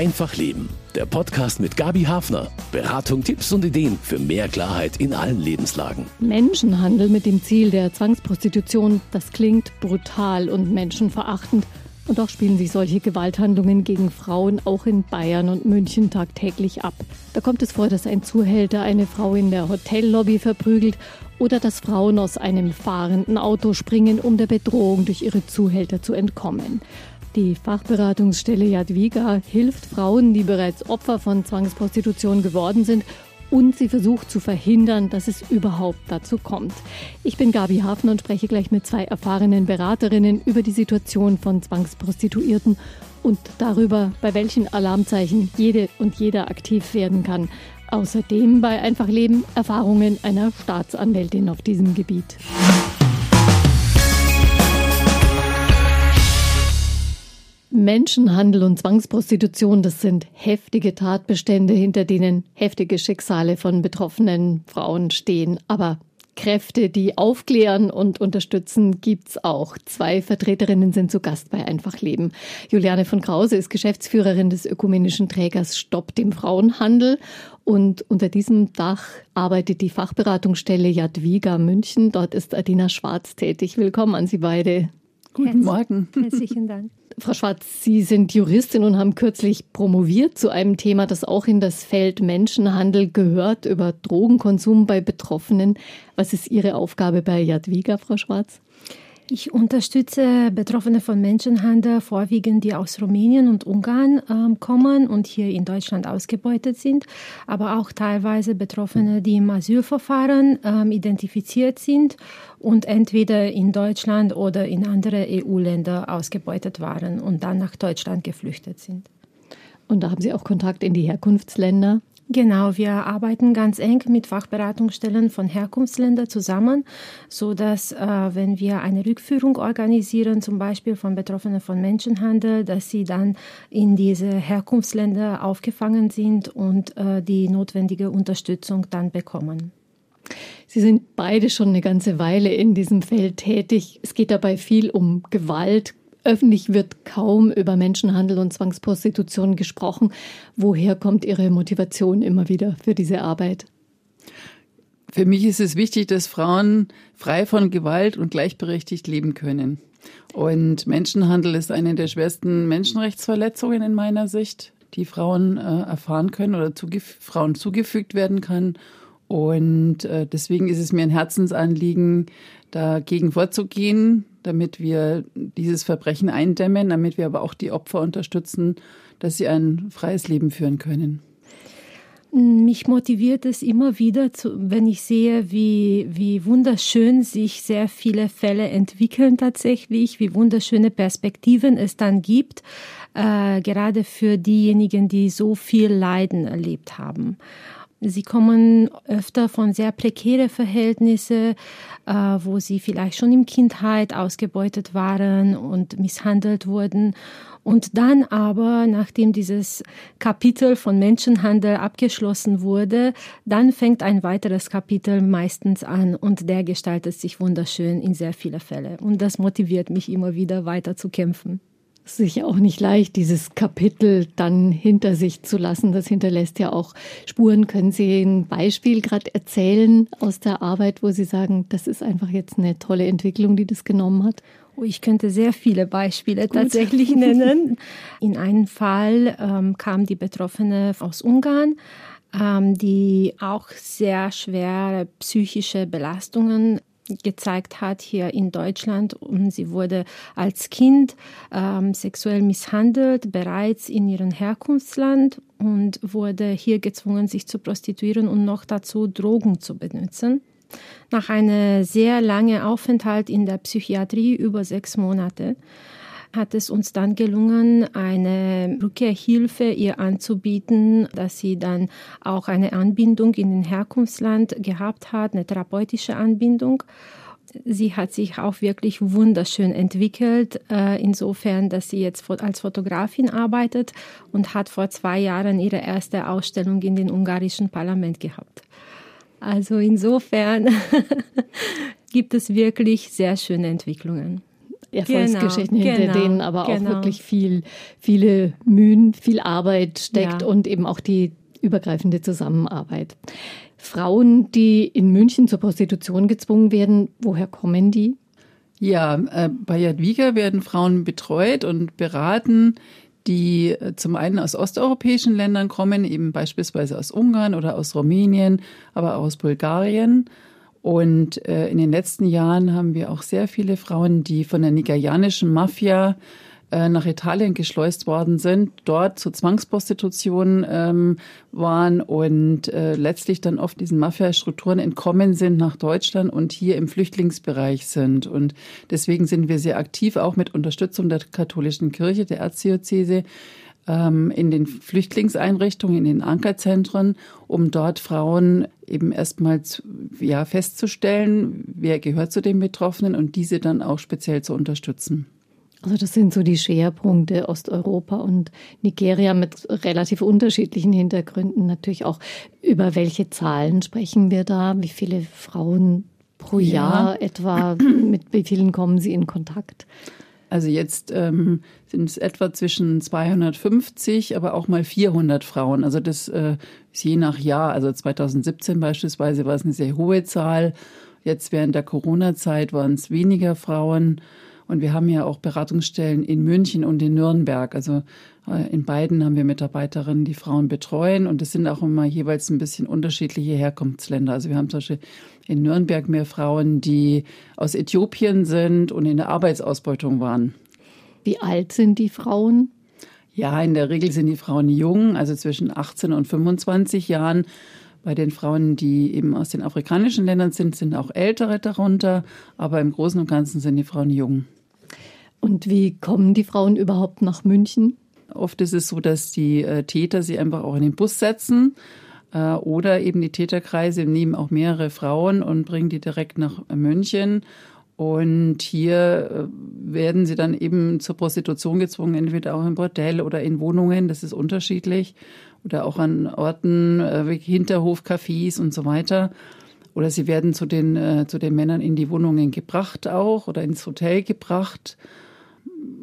Einfach Leben. Der Podcast mit Gabi Hafner. Beratung, Tipps und Ideen für mehr Klarheit in allen Lebenslagen. Menschenhandel mit dem Ziel der Zwangsprostitution, das klingt brutal und menschenverachtend. Und doch spielen sich solche Gewalthandlungen gegen Frauen auch in Bayern und München tagtäglich ab. Da kommt es vor, dass ein Zuhälter eine Frau in der Hotellobby verprügelt oder dass Frauen aus einem fahrenden Auto springen, um der Bedrohung durch ihre Zuhälter zu entkommen. Die Fachberatungsstelle Jadwiga hilft Frauen, die bereits Opfer von Zwangsprostitution geworden sind und sie versucht zu verhindern, dass es überhaupt dazu kommt. Ich bin Gabi Hafen und spreche gleich mit zwei erfahrenen Beraterinnen über die Situation von Zwangsprostituierten und darüber, bei welchen Alarmzeichen jede und jeder aktiv werden kann. Außerdem bei Einfach Leben Erfahrungen einer Staatsanwältin auf diesem Gebiet. Menschenhandel und Zwangsprostitution, das sind heftige Tatbestände, hinter denen heftige Schicksale von betroffenen Frauen stehen. Aber Kräfte, die aufklären und unterstützen, gibt's auch. Zwei Vertreterinnen sind zu Gast bei Einfach Leben. Juliane von Krause ist Geschäftsführerin des ökumenischen Trägers Stopp dem Frauenhandel und unter diesem Dach arbeitet die Fachberatungsstelle Jadwiga München. Dort ist Adina Schwarz tätig. Willkommen an Sie beide. Guten Morgen. Herzlichen Dank. Frau Schwarz, Sie sind Juristin und haben kürzlich promoviert zu einem Thema, das auch in das Feld Menschenhandel gehört, über Drogenkonsum bei Betroffenen. Was ist Ihre Aufgabe bei Jadwiga, Frau Schwarz? Ich unterstütze Betroffene von Menschenhandel, vorwiegend die aus Rumänien und Ungarn ähm, kommen und hier in Deutschland ausgebeutet sind, aber auch teilweise Betroffene, die im Asylverfahren ähm, identifiziert sind und entweder in Deutschland oder in andere EU-Länder ausgebeutet waren und dann nach Deutschland geflüchtet sind. Und da haben Sie auch Kontakt in die Herkunftsländer? Genau, wir arbeiten ganz eng mit Fachberatungsstellen von Herkunftsländern zusammen, so dass äh, wenn wir eine Rückführung organisieren, zum Beispiel von Betroffenen von Menschenhandel, dass sie dann in diese Herkunftsländer aufgefangen sind und äh, die notwendige Unterstützung dann bekommen. Sie sind beide schon eine ganze Weile in diesem Feld tätig. Es geht dabei viel um Gewalt, Öffentlich wird kaum über Menschenhandel und Zwangsprostitution gesprochen. Woher kommt Ihre Motivation immer wieder für diese Arbeit? Für mich ist es wichtig, dass Frauen frei von Gewalt und gleichberechtigt leben können. Und Menschenhandel ist eine der schwersten Menschenrechtsverletzungen in meiner Sicht, die Frauen äh, erfahren können oder zugef Frauen zugefügt werden kann. Und äh, deswegen ist es mir ein Herzensanliegen, dagegen vorzugehen, damit wir dieses Verbrechen eindämmen, damit wir aber auch die Opfer unterstützen, dass sie ein freies Leben führen können. Mich motiviert es immer wieder, wenn ich sehe, wie, wie wunderschön sich sehr viele Fälle entwickeln tatsächlich, wie wunderschöne Perspektiven es dann gibt, äh, gerade für diejenigen, die so viel Leiden erlebt haben. Sie kommen öfter von sehr prekären Verhältnissen, äh, wo sie vielleicht schon in Kindheit ausgebeutet waren und misshandelt wurden. Und dann aber, nachdem dieses Kapitel von Menschenhandel abgeschlossen wurde, dann fängt ein weiteres Kapitel meistens an und der gestaltet sich wunderschön in sehr viele Fälle. Und das motiviert mich immer wieder weiter zu kämpfen sicher auch nicht leicht, dieses Kapitel dann hinter sich zu lassen. Das hinterlässt ja auch Spuren. Können Sie ein Beispiel gerade erzählen aus der Arbeit, wo Sie sagen, das ist einfach jetzt eine tolle Entwicklung, die das genommen hat? Oh, ich könnte sehr viele Beispiele Gut. tatsächlich nennen. In einem Fall ähm, kam die Betroffene aus Ungarn, ähm, die auch sehr schwere psychische Belastungen gezeigt hat hier in Deutschland. Und sie wurde als Kind ähm, sexuell misshandelt, bereits in ihrem Herkunftsland und wurde hier gezwungen, sich zu prostituieren und noch dazu Drogen zu benutzen. Nach einem sehr langen Aufenthalt in der Psychiatrie über sechs Monate hat es uns dann gelungen, eine Rückkehrhilfe ihr anzubieten, dass sie dann auch eine Anbindung in den Herkunftsland gehabt hat, eine therapeutische Anbindung. Sie hat sich auch wirklich wunderschön entwickelt, äh, insofern, dass sie jetzt als Fotografin arbeitet und hat vor zwei Jahren ihre erste Ausstellung in den ungarischen Parlament gehabt. Also insofern gibt es wirklich sehr schöne Entwicklungen. Erfolgsgeschichten genau, hinter genau, denen aber genau. auch wirklich viel, viele Mühen, viel Arbeit steckt ja. und eben auch die übergreifende Zusammenarbeit. Frauen, die in München zur Prostitution gezwungen werden, woher kommen die? Ja, äh, bei Jadwiga werden Frauen betreut und beraten, die äh, zum einen aus osteuropäischen Ländern kommen, eben beispielsweise aus Ungarn oder aus Rumänien, aber auch aus Bulgarien. Und äh, in den letzten Jahren haben wir auch sehr viele Frauen, die von der nigerianischen Mafia äh, nach Italien geschleust worden sind, dort zur Zwangsprostitution ähm, waren und äh, letztlich dann oft diesen Mafia-Strukturen entkommen sind nach Deutschland und hier im Flüchtlingsbereich sind. Und deswegen sind wir sehr aktiv, auch mit Unterstützung der katholischen Kirche, der Erzdiözese, in den Flüchtlingseinrichtungen, in den Ankerzentren, um dort Frauen eben erstmal ja, festzustellen, wer gehört zu den Betroffenen und diese dann auch speziell zu unterstützen. Also das sind so die Schwerpunkte Osteuropa und Nigeria mit relativ unterschiedlichen Hintergründen. Natürlich auch über welche Zahlen sprechen wir da? Wie viele Frauen pro ja. Jahr etwa? Mit wie vielen kommen Sie in Kontakt? Also jetzt ähm, sind es etwa zwischen 250, aber auch mal 400 Frauen. Also das äh, ist je nach Jahr. Also 2017 beispielsweise war es eine sehr hohe Zahl. Jetzt während der Corona-Zeit waren es weniger Frauen. Und wir haben ja auch Beratungsstellen in München und in Nürnberg. Also in beiden haben wir Mitarbeiterinnen, die Frauen betreuen. Und es sind auch immer jeweils ein bisschen unterschiedliche Herkunftsländer. Also wir haben zum Beispiel in Nürnberg mehr Frauen, die aus Äthiopien sind und in der Arbeitsausbeutung waren. Wie alt sind die Frauen? Ja, in der Regel sind die Frauen jung, also zwischen 18 und 25 Jahren. Bei den Frauen, die eben aus den afrikanischen Ländern sind, sind auch ältere darunter. Aber im Großen und Ganzen sind die Frauen jung. Und wie kommen die Frauen überhaupt nach München? Oft ist es so, dass die äh, Täter sie einfach auch in den Bus setzen äh, oder eben die Täterkreise nehmen auch mehrere Frauen und bringen die direkt nach München. Und hier äh, werden sie dann eben zur Prostitution gezwungen, entweder auch im Bordell oder in Wohnungen, das ist unterschiedlich, oder auch an Orten, wie Hinterhofcafés und so weiter. Oder sie werden zu den, zu den Männern in die Wohnungen gebracht auch oder ins Hotel gebracht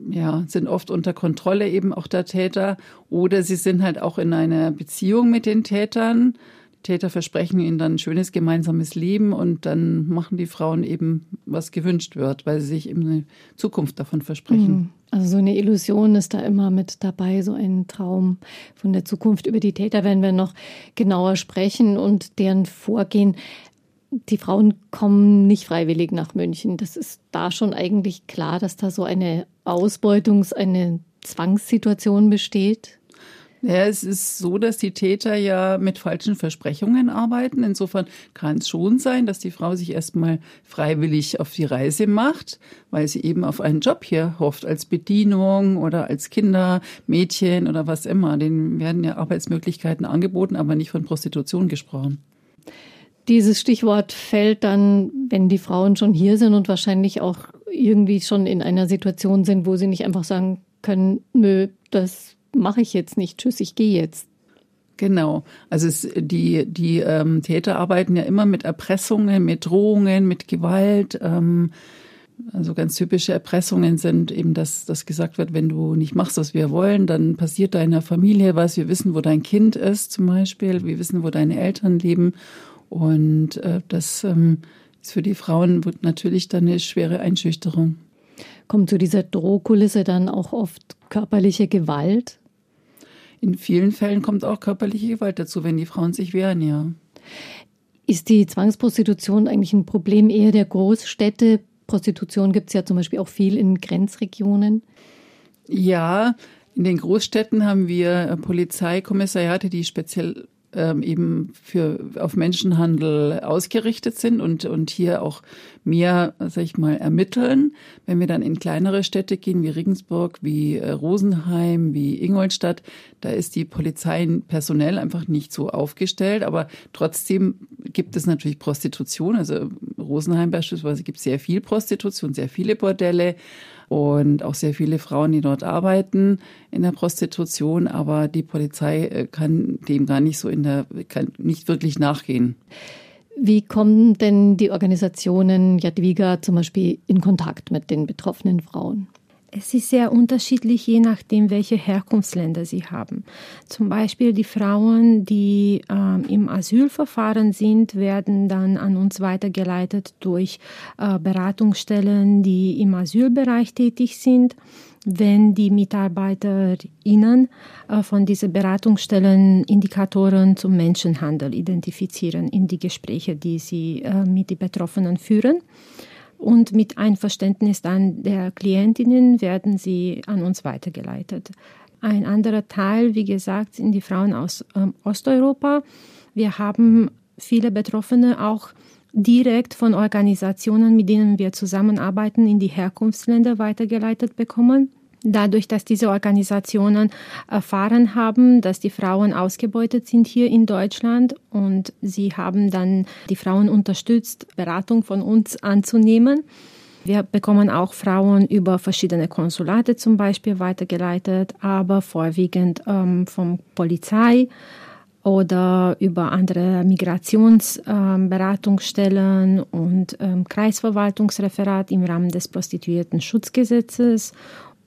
ja, sind oft unter Kontrolle eben auch der Täter oder sie sind halt auch in einer Beziehung mit den Tätern. Die Täter versprechen ihnen dann ein schönes gemeinsames Leben und dann machen die Frauen eben, was gewünscht wird, weil sie sich eben eine Zukunft davon versprechen. Mhm. Also so eine Illusion ist da immer mit dabei, so ein Traum von der Zukunft. Über die Täter werden wir noch genauer sprechen und deren Vorgehen die Frauen kommen nicht freiwillig nach München. Das ist da schon eigentlich klar, dass da so eine Ausbeutungs-, eine Zwangssituation besteht. Ja, es ist so, dass die Täter ja mit falschen Versprechungen arbeiten. Insofern kann es schon sein, dass die Frau sich erstmal freiwillig auf die Reise macht, weil sie eben auf einen Job hier hofft, als Bedienung oder als Kindermädchen oder was immer. Denen werden ja Arbeitsmöglichkeiten angeboten, aber nicht von Prostitution gesprochen. Dieses Stichwort fällt dann, wenn die Frauen schon hier sind und wahrscheinlich auch irgendwie schon in einer Situation sind, wo sie nicht einfach sagen können, nö, das mache ich jetzt nicht, tschüss, ich gehe jetzt. Genau. Also es, die, die ähm, Täter arbeiten ja immer mit Erpressungen, mit Drohungen, mit Gewalt. Ähm, also ganz typische Erpressungen sind eben, dass, dass gesagt wird, wenn du nicht machst, was wir wollen, dann passiert deiner Familie was. Wir wissen, wo dein Kind ist zum Beispiel. Wir wissen, wo deine Eltern leben. Und äh, das ähm, ist für die Frauen wird natürlich dann eine schwere Einschüchterung. Kommt zu dieser Drohkulisse dann auch oft körperliche Gewalt? In vielen Fällen kommt auch körperliche Gewalt dazu, wenn die Frauen sich wehren, ja. Ist die Zwangsprostitution eigentlich ein Problem eher der Großstädte? Prostitution gibt es ja zum Beispiel auch viel in Grenzregionen. Ja, in den Großstädten haben wir Polizeikommissariate, die speziell ähm, eben für, auf Menschenhandel ausgerichtet sind und, und hier auch mehr, sag ich mal, ermitteln. Wenn wir dann in kleinere Städte gehen, wie Regensburg, wie äh, Rosenheim, wie Ingolstadt, da ist die Polizei personell einfach nicht so aufgestellt, aber trotzdem gibt es natürlich Prostitution. Also Rosenheim beispielsweise gibt sehr viel Prostitution, sehr viele Bordelle und auch sehr viele Frauen, die dort arbeiten in der Prostitution, aber die Polizei äh, kann dem gar nicht so in der, kann nicht wirklich nachgehen. Wie kommen denn die Organisationen Jadwiga zum Beispiel in Kontakt mit den betroffenen Frauen? Es ist sehr unterschiedlich, je nachdem, welche Herkunftsländer sie haben. Zum Beispiel die Frauen, die ähm, im Asylverfahren sind, werden dann an uns weitergeleitet durch äh, Beratungsstellen, die im Asylbereich tätig sind. Wenn die MitarbeiterInnen äh, von diesen Beratungsstellen Indikatoren zum Menschenhandel identifizieren in die Gespräche, die sie äh, mit den Betroffenen führen und mit Einverständnis dann der Klientinnen werden sie an uns weitergeleitet. Ein anderer Teil, wie gesagt, sind die Frauen aus ähm, Osteuropa. Wir haben viele Betroffene auch direkt von Organisationen, mit denen wir zusammenarbeiten, in die Herkunftsländer weitergeleitet bekommen. Dadurch, dass diese Organisationen erfahren haben, dass die Frauen ausgebeutet sind hier in Deutschland und sie haben dann die Frauen unterstützt, Beratung von uns anzunehmen. Wir bekommen auch Frauen über verschiedene Konsulate zum Beispiel weitergeleitet, aber vorwiegend ähm, von Polizei oder über andere Migrationsberatungsstellen ähm, und ähm, Kreisverwaltungsreferat im Rahmen des Prostituierten-Schutzgesetzes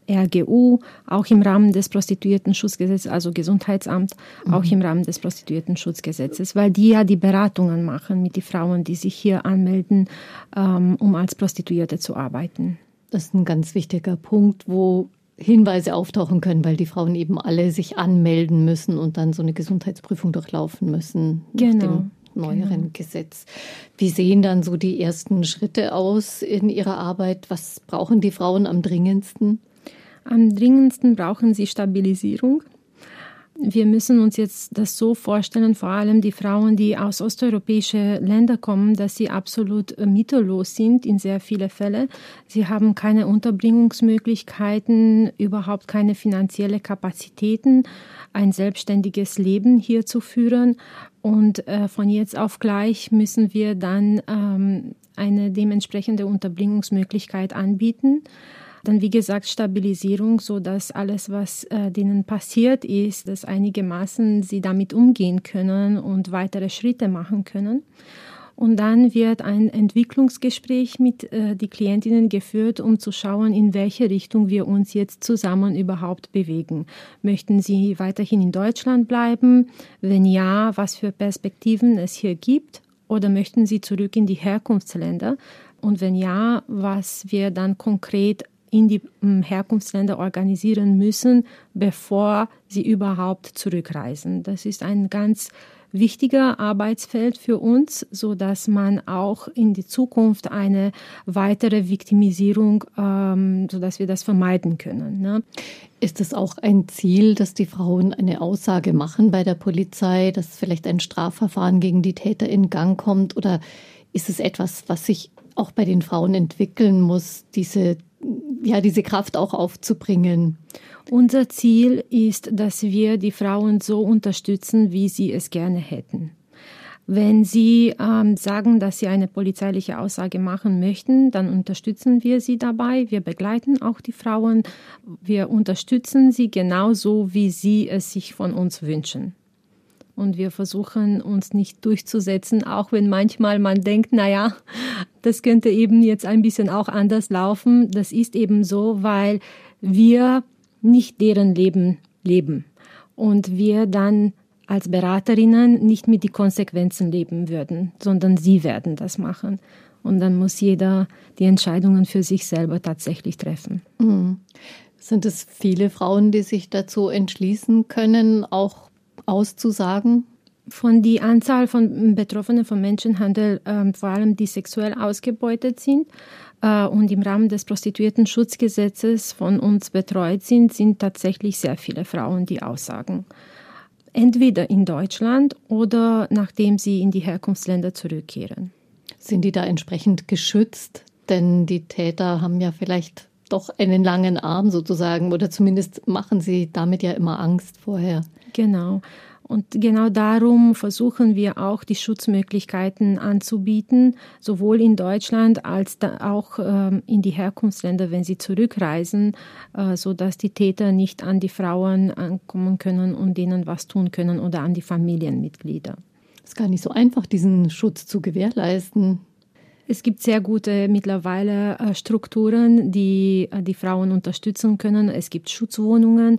RGU, auch im Rahmen des Prostituierten-Schutzgesetzes, also Gesundheitsamt, mhm. auch im Rahmen des Prostituierten-Schutzgesetzes, weil die ja die Beratungen machen mit den Frauen, die sich hier anmelden, ähm, um als Prostituierte zu arbeiten. Das ist ein ganz wichtiger Punkt, wo Hinweise auftauchen können, weil die Frauen eben alle sich anmelden müssen und dann so eine Gesundheitsprüfung durchlaufen müssen. Genau neueren genau. Gesetz. Wie sehen dann so die ersten Schritte aus in Ihrer Arbeit? Was brauchen die Frauen am dringendsten? Am dringendsten brauchen sie Stabilisierung. Wir müssen uns jetzt das so vorstellen, vor allem die Frauen, die aus osteuropäischen Ländern kommen, dass sie absolut mittellos sind in sehr vielen Fällen. Sie haben keine Unterbringungsmöglichkeiten, überhaupt keine finanzielle Kapazitäten, ein selbstständiges Leben hier zu führen. Und äh, von jetzt auf gleich müssen wir dann ähm, eine dementsprechende Unterbringungsmöglichkeit anbieten. Dann, wie gesagt, Stabilisierung, so dass alles, was äh, denen passiert ist, dass einigermaßen sie damit umgehen können und weitere Schritte machen können. Und dann wird ein Entwicklungsgespräch mit äh, die Klientinnen geführt, um zu schauen, in welche Richtung wir uns jetzt zusammen überhaupt bewegen. Möchten sie weiterhin in Deutschland bleiben? Wenn ja, was für Perspektiven es hier gibt? Oder möchten sie zurück in die Herkunftsländer? Und wenn ja, was wir dann konkret in die hm, Herkunftsländer organisieren müssen, bevor sie überhaupt zurückreisen. Das ist ein ganz wichtiger Arbeitsfeld für uns, so dass man auch in die Zukunft eine weitere Viktimisierung, ähm, so dass wir das vermeiden können. Ne? Ist es auch ein Ziel, dass die Frauen eine Aussage machen bei der Polizei, dass vielleicht ein Strafverfahren gegen die Täter in Gang kommt? Oder ist es etwas, was sich auch bei den Frauen entwickeln muss, diese ja, diese Kraft auch aufzubringen. Unser Ziel ist, dass wir die Frauen so unterstützen, wie sie es gerne hätten. Wenn Sie ähm, sagen, dass Sie eine polizeiliche Aussage machen möchten, dann unterstützen wir Sie dabei. Wir begleiten auch die Frauen. Wir unterstützen sie genauso, wie Sie es sich von uns wünschen und wir versuchen uns nicht durchzusetzen, auch wenn manchmal man denkt, naja, das könnte eben jetzt ein bisschen auch anders laufen. Das ist eben so, weil wir nicht deren Leben leben und wir dann als Beraterinnen nicht mit die Konsequenzen leben würden, sondern sie werden das machen. Und dann muss jeder die Entscheidungen für sich selber tatsächlich treffen. Mhm. Sind es viele Frauen, die sich dazu entschließen können, auch auszusagen? Von der Anzahl von Betroffenen von Menschenhandel, äh, vor allem die sexuell ausgebeutet sind äh, und im Rahmen des Prostituierten-Schutzgesetzes von uns betreut sind, sind tatsächlich sehr viele Frauen, die aussagen. Entweder in Deutschland oder nachdem sie in die Herkunftsländer zurückkehren. Sind die da entsprechend geschützt? Denn die Täter haben ja vielleicht doch einen langen Arm sozusagen oder zumindest machen sie damit ja immer Angst vorher. Genau. Und genau darum versuchen wir auch die Schutzmöglichkeiten anzubieten, sowohl in Deutschland als auch ähm, in die Herkunftsländer, wenn sie zurückreisen, äh, so dass die Täter nicht an die Frauen ankommen können und denen was tun können oder an die Familienmitglieder. ist gar nicht so einfach, diesen Schutz zu gewährleisten. Es gibt sehr gute mittlerweile äh, Strukturen, die äh, die Frauen unterstützen können. Es gibt Schutzwohnungen,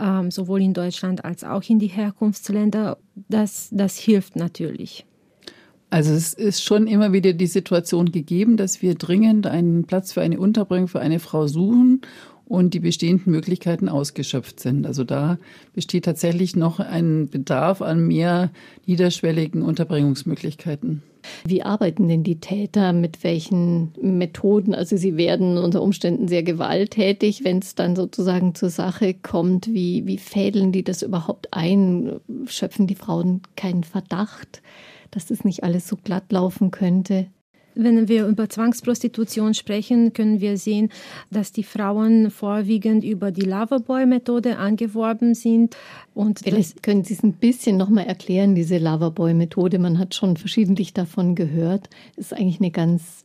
ähm, sowohl in Deutschland als auch in die Herkunftsländer. Das, das hilft natürlich. Also es ist schon immer wieder die Situation gegeben, dass wir dringend einen Platz für eine Unterbringung für eine Frau suchen und die bestehenden Möglichkeiten ausgeschöpft sind. Also da besteht tatsächlich noch ein Bedarf an mehr niederschwelligen Unterbringungsmöglichkeiten. Wie arbeiten denn die Täter? Mit welchen Methoden? Also sie werden unter Umständen sehr gewalttätig, wenn es dann sozusagen zur Sache kommt. Wie, wie fädeln die das überhaupt ein? Schöpfen die Frauen keinen Verdacht, dass das nicht alles so glatt laufen könnte? Wenn wir über Zwangsprostitution sprechen, können wir sehen, dass die Frauen vorwiegend über die Loverboy-Methode angeworben sind. Und Vielleicht können Sie es ein bisschen nochmal erklären, diese Loverboy-Methode. Man hat schon verschiedentlich davon gehört. Das ist eigentlich eine ganz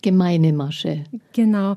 gemeine Masche. Genau.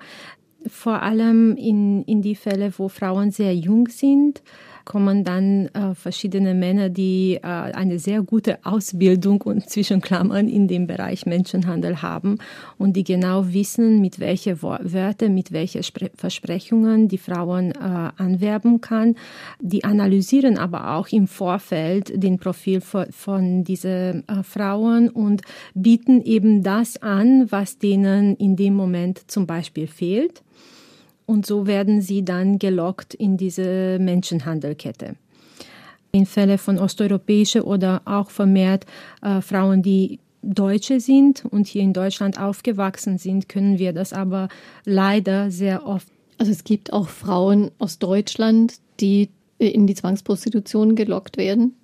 Vor allem in, in die Fälle, wo Frauen sehr jung sind kommen dann äh, verschiedene Männer, die äh, eine sehr gute Ausbildung und zwischen Klammern in dem Bereich Menschenhandel haben und die genau wissen, mit welchen Wörtern, mit welchen Spre Versprechungen die Frauen äh, anwerben kann. Die analysieren aber auch im Vorfeld den Profil von, von diesen äh, Frauen und bieten eben das an, was denen in dem Moment zum Beispiel fehlt. Und so werden sie dann gelockt in diese Menschenhandelkette. In Fällen von osteuropäischen oder auch vermehrt äh, Frauen, die Deutsche sind und hier in Deutschland aufgewachsen sind, können wir das aber leider sehr oft. Also es gibt auch Frauen aus Deutschland, die in die Zwangsprostitution gelockt werden?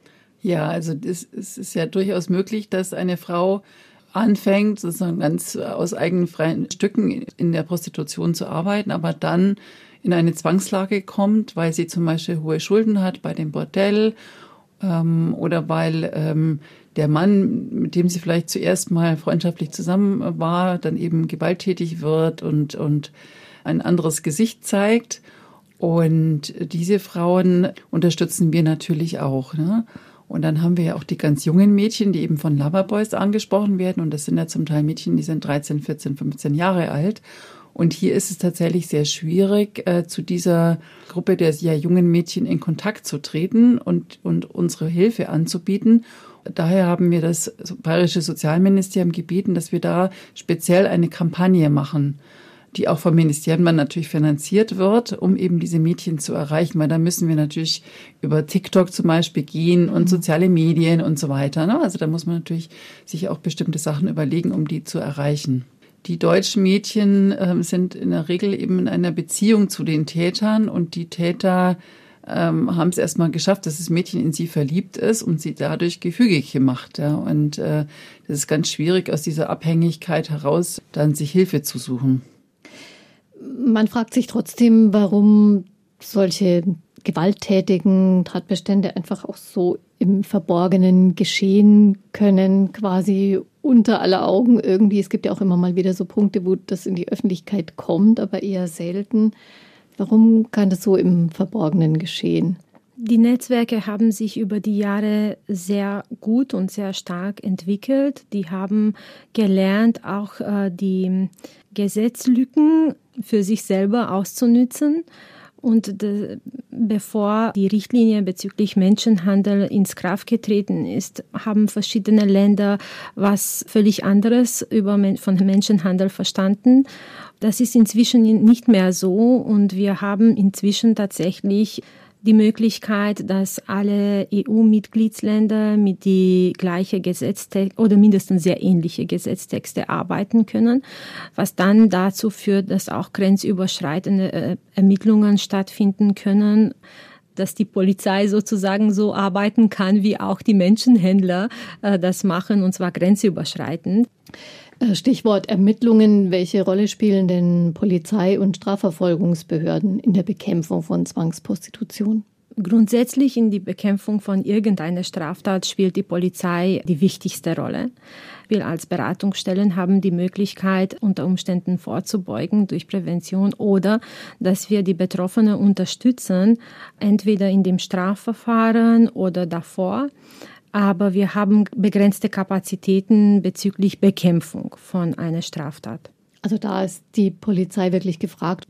Ja, also es ist ja durchaus möglich, dass eine Frau anfängt, sozusagen ganz aus eigenen freien Stücken in der Prostitution zu arbeiten, aber dann in eine Zwangslage kommt, weil sie zum Beispiel hohe Schulden hat bei dem Bordell ähm, oder weil ähm, der Mann, mit dem sie vielleicht zuerst mal freundschaftlich zusammen war, dann eben gewalttätig wird und, und ein anderes Gesicht zeigt. Und diese Frauen unterstützen wir natürlich auch. Ne? Und dann haben wir ja auch die ganz jungen Mädchen, die eben von Loverboys angesprochen werden. Und das sind ja zum Teil Mädchen, die sind 13, 14, 15 Jahre alt. Und hier ist es tatsächlich sehr schwierig, äh, zu dieser Gruppe der sehr jungen Mädchen in Kontakt zu treten und, und unsere Hilfe anzubieten. Daher haben wir das Bayerische Sozialministerium gebeten, dass wir da speziell eine Kampagne machen die auch vom Ministerium natürlich finanziert wird, um eben diese Mädchen zu erreichen, weil da müssen wir natürlich über TikTok zum Beispiel gehen und mhm. soziale Medien und so weiter. Ne? Also da muss man natürlich sich auch bestimmte Sachen überlegen, um die zu erreichen. Die deutschen Mädchen äh, sind in der Regel eben in einer Beziehung zu den Tätern und die Täter ähm, haben es erstmal geschafft, dass das Mädchen in sie verliebt ist und sie dadurch gefügig gemacht. Ja. Und äh, das ist ganz schwierig, aus dieser Abhängigkeit heraus dann sich Hilfe zu suchen. Man fragt sich trotzdem, warum solche gewalttätigen Tatbestände einfach auch so im Verborgenen geschehen können, quasi unter aller Augen irgendwie. Es gibt ja auch immer mal wieder so Punkte, wo das in die Öffentlichkeit kommt, aber eher selten. Warum kann das so im Verborgenen geschehen? Die Netzwerke haben sich über die Jahre sehr gut und sehr stark entwickelt. Die haben gelernt, auch äh, die Gesetzlücken für sich selber auszunützen. Und de, bevor die Richtlinie bezüglich Menschenhandel ins Kraft getreten ist, haben verschiedene Länder was völlig anderes über, von Menschenhandel verstanden. Das ist inzwischen nicht mehr so und wir haben inzwischen tatsächlich die Möglichkeit, dass alle EU-Mitgliedsländer mit die gleiche Gesetztext oder mindestens sehr ähnliche Gesetztexte arbeiten können, was dann dazu führt, dass auch grenzüberschreitende äh, Ermittlungen stattfinden können dass die Polizei sozusagen so arbeiten kann, wie auch die Menschenhändler äh, das machen, und zwar grenzüberschreitend. Äh, Stichwort Ermittlungen. Welche Rolle spielen denn Polizei und Strafverfolgungsbehörden in der Bekämpfung von Zwangsprostitution? Grundsätzlich in die Bekämpfung von irgendeiner Straftat spielt die Polizei die wichtigste Rolle. Wir als Beratungsstellen haben die Möglichkeit, unter Umständen vorzubeugen durch Prävention oder dass wir die Betroffenen unterstützen, entweder in dem Strafverfahren oder davor aber wir haben begrenzte Kapazitäten bezüglich Bekämpfung von einer Straftat. Also da ist die Polizei wirklich gefragt.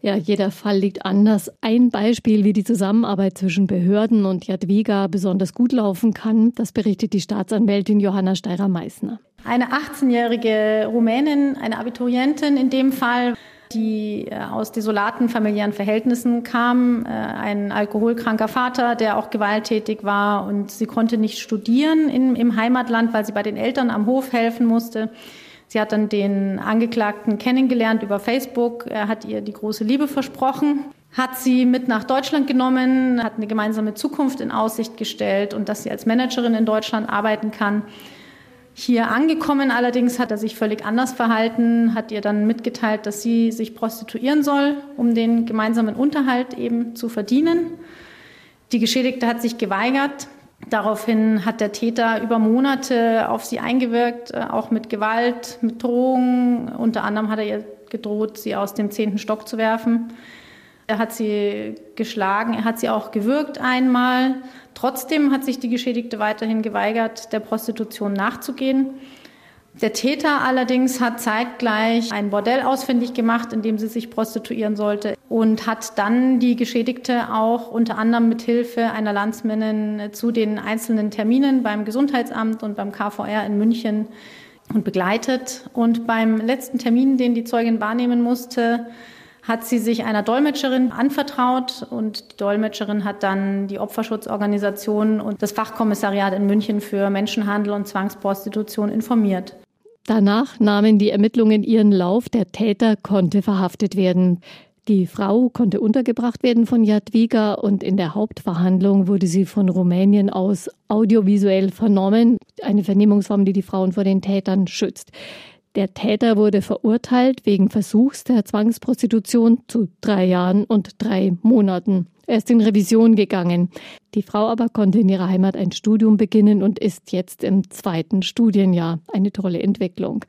Ja, jeder Fall liegt anders. Ein Beispiel, wie die Zusammenarbeit zwischen Behörden und Jadwiga besonders gut laufen kann, das berichtet die Staatsanwältin Johanna Steirer-Meissner. Eine 18-jährige Rumänin, eine Abiturientin in dem Fall, die äh, aus desolaten familiären Verhältnissen kam, äh, ein alkoholkranker Vater, der auch gewalttätig war und sie konnte nicht studieren im, im Heimatland, weil sie bei den Eltern am Hof helfen musste. Sie hat dann den Angeklagten kennengelernt über Facebook. Er hat ihr die große Liebe versprochen, hat sie mit nach Deutschland genommen, hat eine gemeinsame Zukunft in Aussicht gestellt und dass sie als Managerin in Deutschland arbeiten kann. Hier angekommen allerdings hat er sich völlig anders verhalten, hat ihr dann mitgeteilt, dass sie sich prostituieren soll, um den gemeinsamen Unterhalt eben zu verdienen. Die Geschädigte hat sich geweigert. Daraufhin hat der Täter über Monate auf sie eingewirkt, äh, auch mit Gewalt, mit Drohungen. Unter anderem hat er ihr gedroht, sie aus dem zehnten Stock zu werfen. Er hat sie geschlagen, er hat sie auch gewürgt einmal. Trotzdem hat sich die Geschädigte weiterhin geweigert, der Prostitution nachzugehen. Der Täter allerdings hat zeitgleich ein Bordell ausfindig gemacht, in dem sie sich prostituieren sollte und hat dann die Geschädigte auch unter anderem mit Hilfe einer Landsmännin zu den einzelnen Terminen beim Gesundheitsamt und beim KVR in München und begleitet. Und beim letzten Termin, den die Zeugin wahrnehmen musste, hat sie sich einer Dolmetscherin anvertraut und die Dolmetscherin hat dann die Opferschutzorganisation und das Fachkommissariat in München für Menschenhandel und Zwangsprostitution informiert. Danach nahmen die Ermittlungen ihren Lauf. Der Täter konnte verhaftet werden. Die Frau konnte untergebracht werden von Jadwiga und in der Hauptverhandlung wurde sie von Rumänien aus audiovisuell vernommen. Eine Vernehmungsform, die die Frauen vor den Tätern schützt. Der Täter wurde verurteilt wegen Versuchs der Zwangsprostitution zu drei Jahren und drei Monaten. Er ist in Revision gegangen. Die Frau aber konnte in ihrer Heimat ein Studium beginnen und ist jetzt im zweiten Studienjahr. Eine tolle Entwicklung.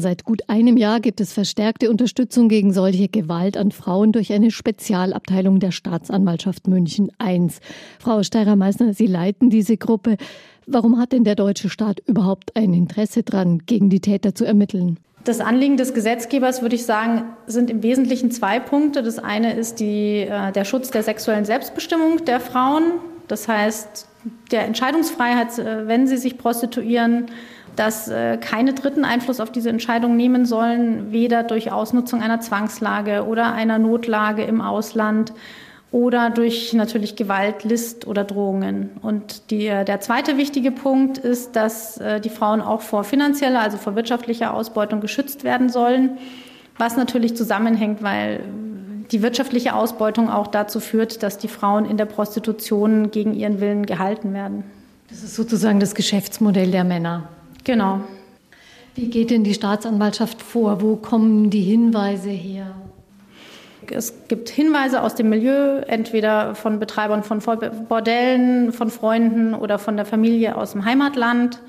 Seit gut einem Jahr gibt es verstärkte Unterstützung gegen solche Gewalt an Frauen durch eine Spezialabteilung der Staatsanwaltschaft München I. Frau Steirer-Meissner, Sie leiten diese Gruppe. Warum hat denn der deutsche Staat überhaupt ein Interesse daran, gegen die Täter zu ermitteln? Das Anliegen des Gesetzgebers, würde ich sagen, sind im Wesentlichen zwei Punkte. Das eine ist die, äh, der Schutz der sexuellen Selbstbestimmung der Frauen. Das heißt, der Entscheidungsfreiheit, äh, wenn sie sich prostituieren, dass äh, keine Dritten Einfluss auf diese Entscheidung nehmen sollen, weder durch Ausnutzung einer Zwangslage oder einer Notlage im Ausland oder durch natürlich Gewalt, List oder Drohungen. Und die, der zweite wichtige Punkt ist, dass äh, die Frauen auch vor finanzieller, also vor wirtschaftlicher Ausbeutung geschützt werden sollen, was natürlich zusammenhängt, weil die wirtschaftliche Ausbeutung auch dazu führt, dass die Frauen in der Prostitution gegen ihren Willen gehalten werden. Das ist sozusagen das Geschäftsmodell der Männer. Genau. Wie geht denn die Staatsanwaltschaft vor? Wo kommen die Hinweise her? Es gibt Hinweise aus dem Milieu, entweder von Betreibern von Bordellen, von Freunden oder von der Familie aus dem Heimatland.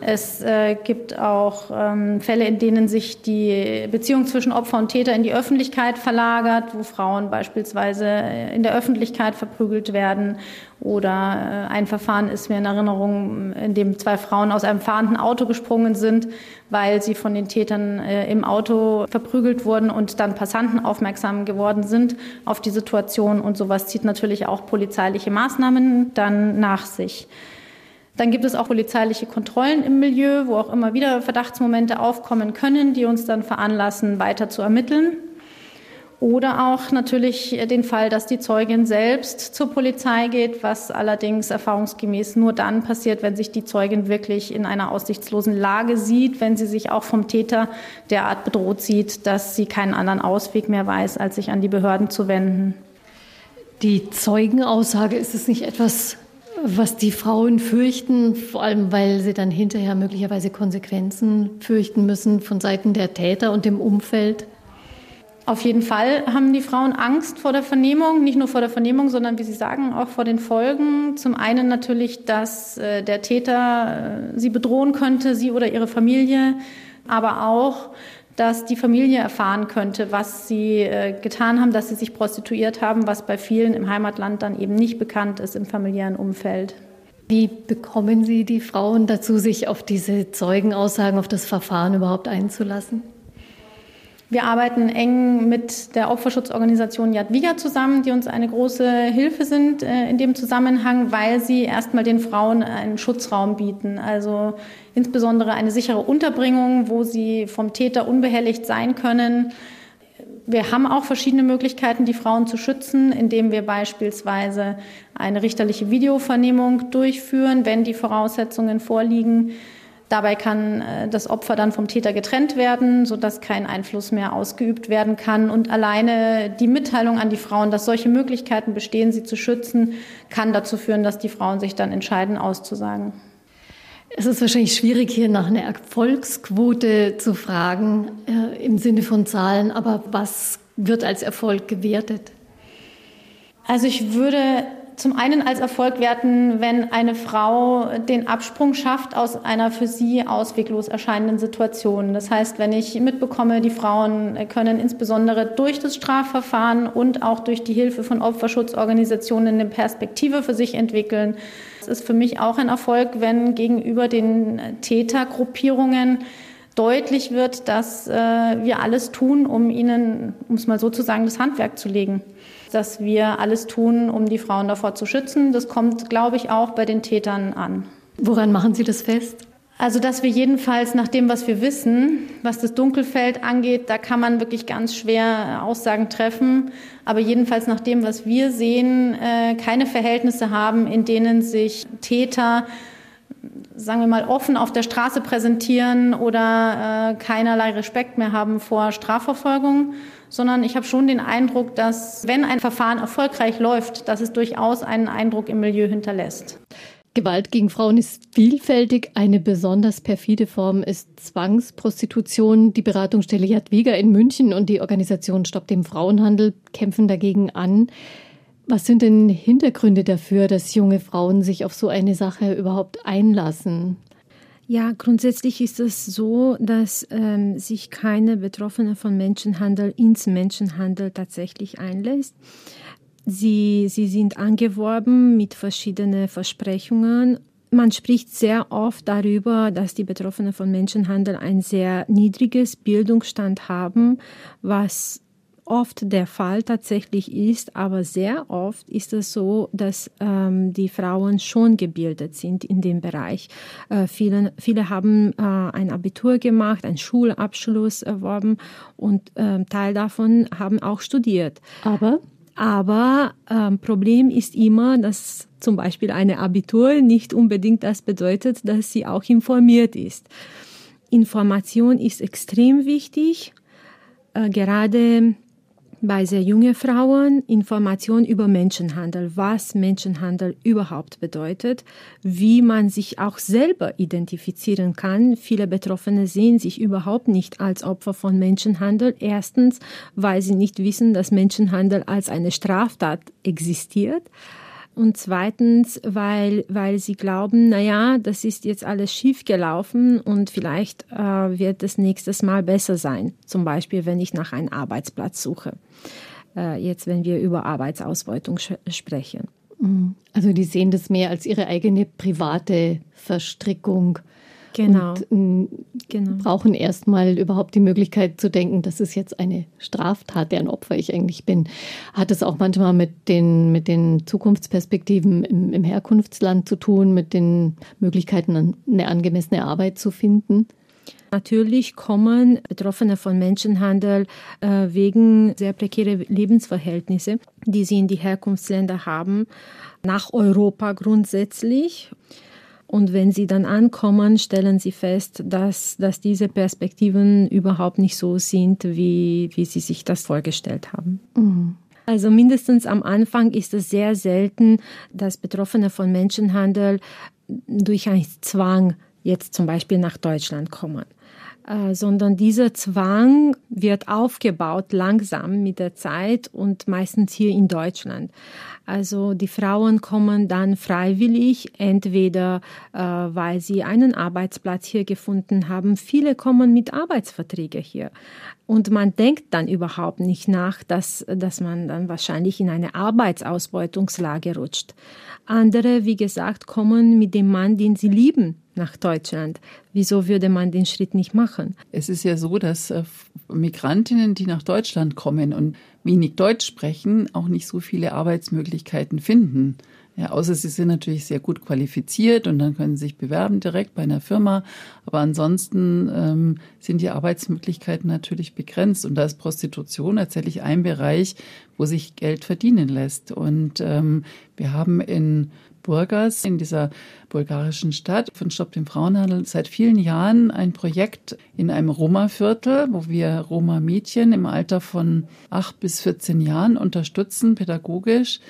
Es äh, gibt auch ähm, Fälle, in denen sich die Beziehung zwischen Opfer und Täter in die Öffentlichkeit verlagert, wo Frauen beispielsweise in der Öffentlichkeit verprügelt werden. Oder äh, ein Verfahren ist mir in Erinnerung, in dem zwei Frauen aus einem fahrenden Auto gesprungen sind, weil sie von den Tätern äh, im Auto verprügelt wurden und dann Passanten aufmerksam geworden sind auf die Situation. Und sowas zieht natürlich auch polizeiliche Maßnahmen dann nach sich. Dann gibt es auch polizeiliche Kontrollen im Milieu, wo auch immer wieder Verdachtsmomente aufkommen können, die uns dann veranlassen, weiter zu ermitteln. Oder auch natürlich den Fall, dass die Zeugin selbst zur Polizei geht, was allerdings erfahrungsgemäß nur dann passiert, wenn sich die Zeugin wirklich in einer aussichtslosen Lage sieht, wenn sie sich auch vom Täter derart bedroht sieht, dass sie keinen anderen Ausweg mehr weiß, als sich an die Behörden zu wenden. Die Zeugenaussage, ist es nicht etwas was die Frauen fürchten, vor allem weil sie dann hinterher möglicherweise Konsequenzen fürchten müssen von Seiten der Täter und dem Umfeld? Auf jeden Fall haben die Frauen Angst vor der Vernehmung, nicht nur vor der Vernehmung, sondern wie Sie sagen, auch vor den Folgen. Zum einen natürlich, dass äh, der Täter äh, sie bedrohen könnte, sie oder ihre Familie, aber auch, dass die Familie erfahren könnte, was sie äh, getan haben, dass sie sich prostituiert haben, was bei vielen im Heimatland dann eben nicht bekannt ist im familiären Umfeld. Wie bekommen Sie die Frauen dazu, sich auf diese Zeugenaussagen, auf das Verfahren überhaupt einzulassen? Wir arbeiten eng mit der Opferschutzorganisation Jadwiga zusammen, die uns eine große Hilfe sind äh, in dem Zusammenhang, weil sie erstmal den Frauen einen Schutzraum bieten. Also insbesondere eine sichere Unterbringung, wo sie vom Täter unbehelligt sein können. Wir haben auch verschiedene Möglichkeiten, die Frauen zu schützen, indem wir beispielsweise eine richterliche Videovernehmung durchführen, wenn die Voraussetzungen vorliegen. Dabei kann äh, das Opfer dann vom Täter getrennt werden, sodass kein Einfluss mehr ausgeübt werden kann. Und alleine die Mitteilung an die Frauen, dass solche Möglichkeiten bestehen, sie zu schützen, kann dazu führen, dass die Frauen sich dann entscheiden, auszusagen. Es ist wahrscheinlich schwierig, hier nach einer Erfolgsquote zu fragen äh, im Sinne von Zahlen, aber was wird als Erfolg gewertet? Also ich würde zum einen als Erfolg werten, wenn eine Frau den Absprung schafft aus einer für sie ausweglos erscheinenden Situation. Das heißt, wenn ich mitbekomme, die Frauen können insbesondere durch das Strafverfahren und auch durch die Hilfe von Opferschutzorganisationen eine Perspektive für sich entwickeln. Es ist für mich auch ein Erfolg, wenn gegenüber den Tätergruppierungen deutlich wird, dass äh, wir alles tun, um ihnen, um es mal so zu sagen, das Handwerk zu legen dass wir alles tun, um die Frauen davor zu schützen. Das kommt, glaube ich, auch bei den Tätern an. Woran machen Sie das fest? Also, dass wir jedenfalls nach dem, was wir wissen, was das Dunkelfeld angeht, da kann man wirklich ganz schwer Aussagen treffen. Aber jedenfalls nach dem, was wir sehen, äh, keine Verhältnisse haben, in denen sich Täter sagen wir mal, offen auf der Straße präsentieren oder äh, keinerlei Respekt mehr haben vor Strafverfolgung, sondern ich habe schon den Eindruck, dass wenn ein Verfahren erfolgreich läuft, dass es durchaus einen Eindruck im Milieu hinterlässt. Gewalt gegen Frauen ist vielfältig. Eine besonders perfide Form ist Zwangsprostitution. Die Beratungsstelle Jadwiga in München und die Organisation Stopp dem Frauenhandel kämpfen dagegen an. Was sind denn Hintergründe dafür, dass junge Frauen sich auf so eine Sache überhaupt einlassen? Ja, grundsätzlich ist es so, dass ähm, sich keine Betroffene von Menschenhandel ins Menschenhandel tatsächlich einlässt. Sie, sie sind angeworben mit verschiedenen Versprechungen. Man spricht sehr oft darüber, dass die Betroffenen von Menschenhandel ein sehr niedriges Bildungsstand haben, was oft der Fall tatsächlich ist, aber sehr oft ist es so, dass ähm, die Frauen schon gebildet sind in dem Bereich. Äh, viele, viele haben äh, ein Abitur gemacht, einen Schulabschluss erworben und äh, Teil davon haben auch studiert. Aber? Aber ähm, Problem ist immer, dass zum Beispiel eine Abitur nicht unbedingt das bedeutet, dass sie auch informiert ist. Information ist extrem wichtig. Äh, gerade bei sehr jungen Frauen Information über Menschenhandel, was Menschenhandel überhaupt bedeutet, wie man sich auch selber identifizieren kann. Viele Betroffene sehen sich überhaupt nicht als Opfer von Menschenhandel. Erstens, weil sie nicht wissen, dass Menschenhandel als eine Straftat existiert und zweitens, weil, weil sie glauben, na ja, das ist jetzt alles schief gelaufen und vielleicht äh, wird es nächstes Mal besser sein. Zum Beispiel, wenn ich nach einem Arbeitsplatz suche. Äh, jetzt, wenn wir über Arbeitsausbeutung sprechen. Mhm. Also die sehen das mehr als ihre eigene private Verstrickung Genau. Und genau. brauchen erstmal überhaupt die Möglichkeit zu denken, das ist jetzt eine Straftat, deren Opfer ich eigentlich bin. Hat es auch manchmal mit den, mit den Zukunftsperspektiven im, im Herkunftsland zu tun, mit den Möglichkeiten, eine angemessene Arbeit zu finden? Natürlich kommen Betroffene von Menschenhandel äh, wegen sehr prekärer Lebensverhältnisse, die sie in die Herkunftsländer haben, nach Europa grundsätzlich. Und wenn sie dann ankommen, stellen sie fest, dass, dass diese Perspektiven überhaupt nicht so sind, wie, wie sie sich das vorgestellt haben. Mhm. Also mindestens am Anfang ist es sehr selten, dass Betroffene von Menschenhandel durch einen Zwang jetzt zum Beispiel nach Deutschland kommen. Äh, sondern dieser Zwang wird aufgebaut langsam mit der Zeit und meistens hier in Deutschland. Also die Frauen kommen dann freiwillig, entweder äh, weil sie einen Arbeitsplatz hier gefunden haben. Viele kommen mit Arbeitsverträgen hier. Und man denkt dann überhaupt nicht nach, dass, dass man dann wahrscheinlich in eine Arbeitsausbeutungslage rutscht. Andere, wie gesagt, kommen mit dem Mann, den sie lieben, nach Deutschland. Wieso würde man den Schritt nicht machen? Es ist ja so, dass äh, Migrantinnen, die nach Deutschland kommen und wenig Deutsch sprechen, auch nicht so viele Arbeitsmöglichkeiten finden. Ja, außer sie sind natürlich sehr gut qualifiziert und dann können sie sich bewerben direkt bei einer Firma. Aber ansonsten ähm, sind die Arbeitsmöglichkeiten natürlich begrenzt. Und da ist Prostitution tatsächlich ein Bereich, wo sich Geld verdienen lässt. Und ähm, wir haben in Burgas, in dieser bulgarischen Stadt von Stopp dem Frauenhandel, seit vielen Jahren ein Projekt in einem Roma-Viertel, wo wir Roma-Mädchen im Alter von acht bis 14 Jahren unterstützen, pädagogisch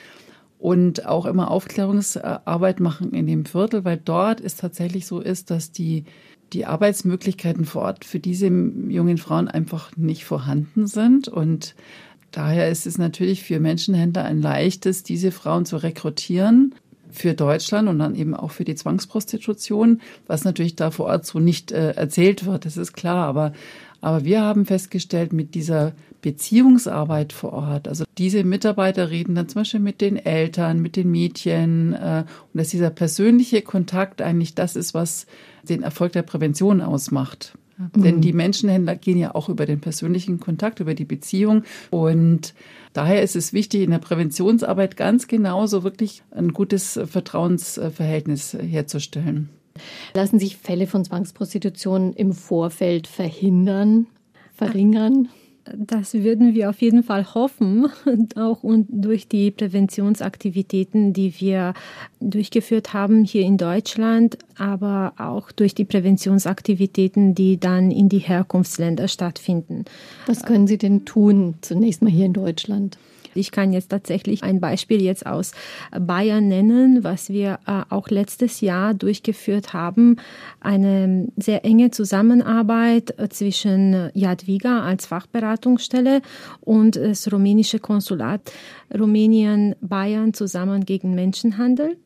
und auch immer Aufklärungsarbeit machen in dem Viertel, weil dort es tatsächlich so ist, dass die, die Arbeitsmöglichkeiten vor Ort für diese jungen Frauen einfach nicht vorhanden sind. Und Daher ist es natürlich für Menschenhändler ein leichtes, diese Frauen zu rekrutieren für Deutschland und dann eben auch für die Zwangsprostitution, was natürlich da vor Ort so nicht äh, erzählt wird, das ist klar. Aber, aber wir haben festgestellt, mit dieser Beziehungsarbeit vor Ort. Also diese Mitarbeiter reden dann zum Beispiel mit den Eltern, mit den Mädchen äh, und dass dieser persönliche Kontakt eigentlich das ist, was den Erfolg der Prävention ausmacht. Mhm. Denn die Menschenhändler gehen ja auch über den persönlichen Kontakt, über die Beziehung. Und daher ist es wichtig, in der Präventionsarbeit ganz genauso wirklich ein gutes Vertrauensverhältnis herzustellen. Lassen sich Fälle von Zwangsprostitution im Vorfeld verhindern, verringern? Das würden wir auf jeden Fall hoffen, auch und durch die Präventionsaktivitäten, die wir durchgeführt haben hier in Deutschland, aber auch durch die Präventionsaktivitäten, die dann in die Herkunftsländer stattfinden. Was können Sie denn tun, zunächst mal hier in Deutschland? Ich kann jetzt tatsächlich ein Beispiel jetzt aus Bayern nennen, was wir äh, auch letztes Jahr durchgeführt haben. Eine sehr enge Zusammenarbeit äh, zwischen Jadwiga als Fachberatungsstelle und das rumänische Konsulat Rumänien Bayern zusammen gegen Menschenhandel.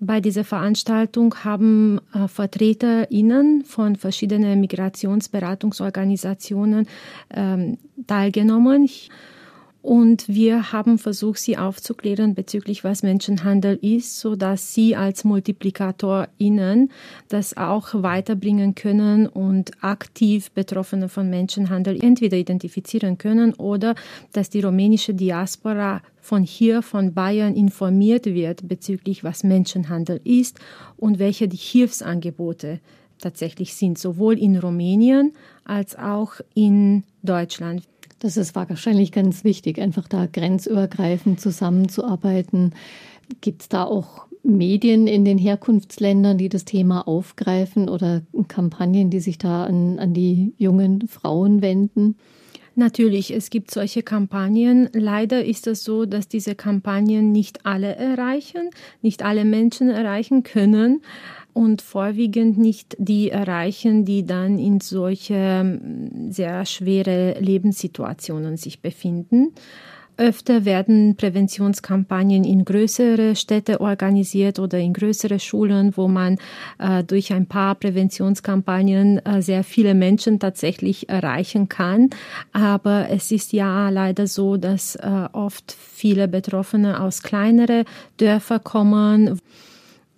Bei dieser Veranstaltung haben äh, VertreterInnen von verschiedenen Migrationsberatungsorganisationen ähm, teilgenommen. Und wir haben versucht, sie aufzuklären bezüglich, was Menschenhandel ist, so dass sie als MultiplikatorInnen das auch weiterbringen können und aktiv Betroffene von Menschenhandel entweder identifizieren können oder dass die rumänische Diaspora von hier, von Bayern informiert wird bezüglich, was Menschenhandel ist und welche die Hilfsangebote tatsächlich sind, sowohl in Rumänien als auch in Deutschland. Das ist wahrscheinlich ganz wichtig, einfach da grenzübergreifend zusammenzuarbeiten. Gibt es da auch Medien in den Herkunftsländern, die das Thema aufgreifen oder Kampagnen, die sich da an, an die jungen Frauen wenden? Natürlich, es gibt solche Kampagnen. Leider ist es so, dass diese Kampagnen nicht alle erreichen, nicht alle Menschen erreichen können und vorwiegend nicht die erreichen, die dann in solche ähm, sehr schwere Lebenssituationen sich befinden. Öfter werden Präventionskampagnen in größere Städte organisiert oder in größere Schulen, wo man äh, durch ein paar Präventionskampagnen äh, sehr viele Menschen tatsächlich erreichen kann. Aber es ist ja leider so, dass äh, oft viele Betroffene aus kleineren Dörfern kommen.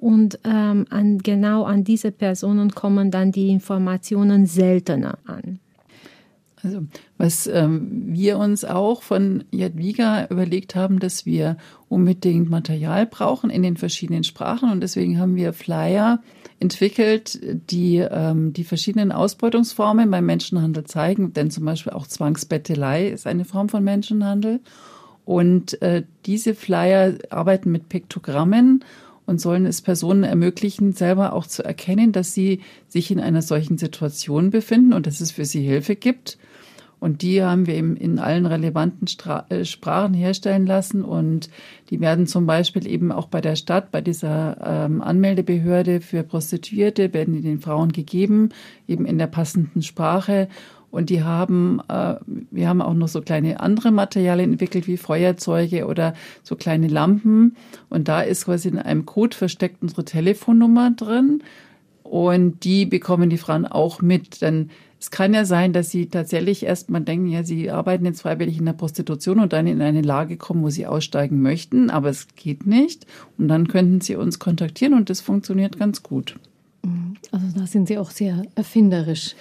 Und ähm, an, genau an diese Personen kommen dann die Informationen seltener an. Also was ähm, wir uns auch von Jadwiga überlegt haben, dass wir unbedingt Material brauchen in den verschiedenen Sprachen. Und deswegen haben wir Flyer entwickelt, die ähm, die verschiedenen Ausbeutungsformen beim Menschenhandel zeigen, denn zum Beispiel auch Zwangsbettelei ist eine Form von Menschenhandel. Und äh, diese Flyer arbeiten mit Piktogrammen und sollen es Personen ermöglichen, selber auch zu erkennen, dass sie sich in einer solchen Situation befinden und dass es für sie Hilfe gibt. Und die haben wir eben in allen relevanten Stra äh, Sprachen herstellen lassen. Und die werden zum Beispiel eben auch bei der Stadt, bei dieser ähm, Anmeldebehörde für Prostituierte, werden die den Frauen gegeben, eben in der passenden Sprache. Und die haben, äh, wir haben auch noch so kleine andere Materialien entwickelt, wie Feuerzeuge oder so kleine Lampen. Und da ist quasi in einem Code versteckt unsere Telefonnummer drin. Und die bekommen die Frauen auch mit. Denn es kann ja sein, dass sie tatsächlich erstmal denken, ja, sie arbeiten jetzt freiwillig in der Prostitution und dann in eine Lage kommen, wo sie aussteigen möchten, aber es geht nicht. Und dann könnten sie uns kontaktieren und das funktioniert ganz gut. Also da sind Sie auch sehr erfinderisch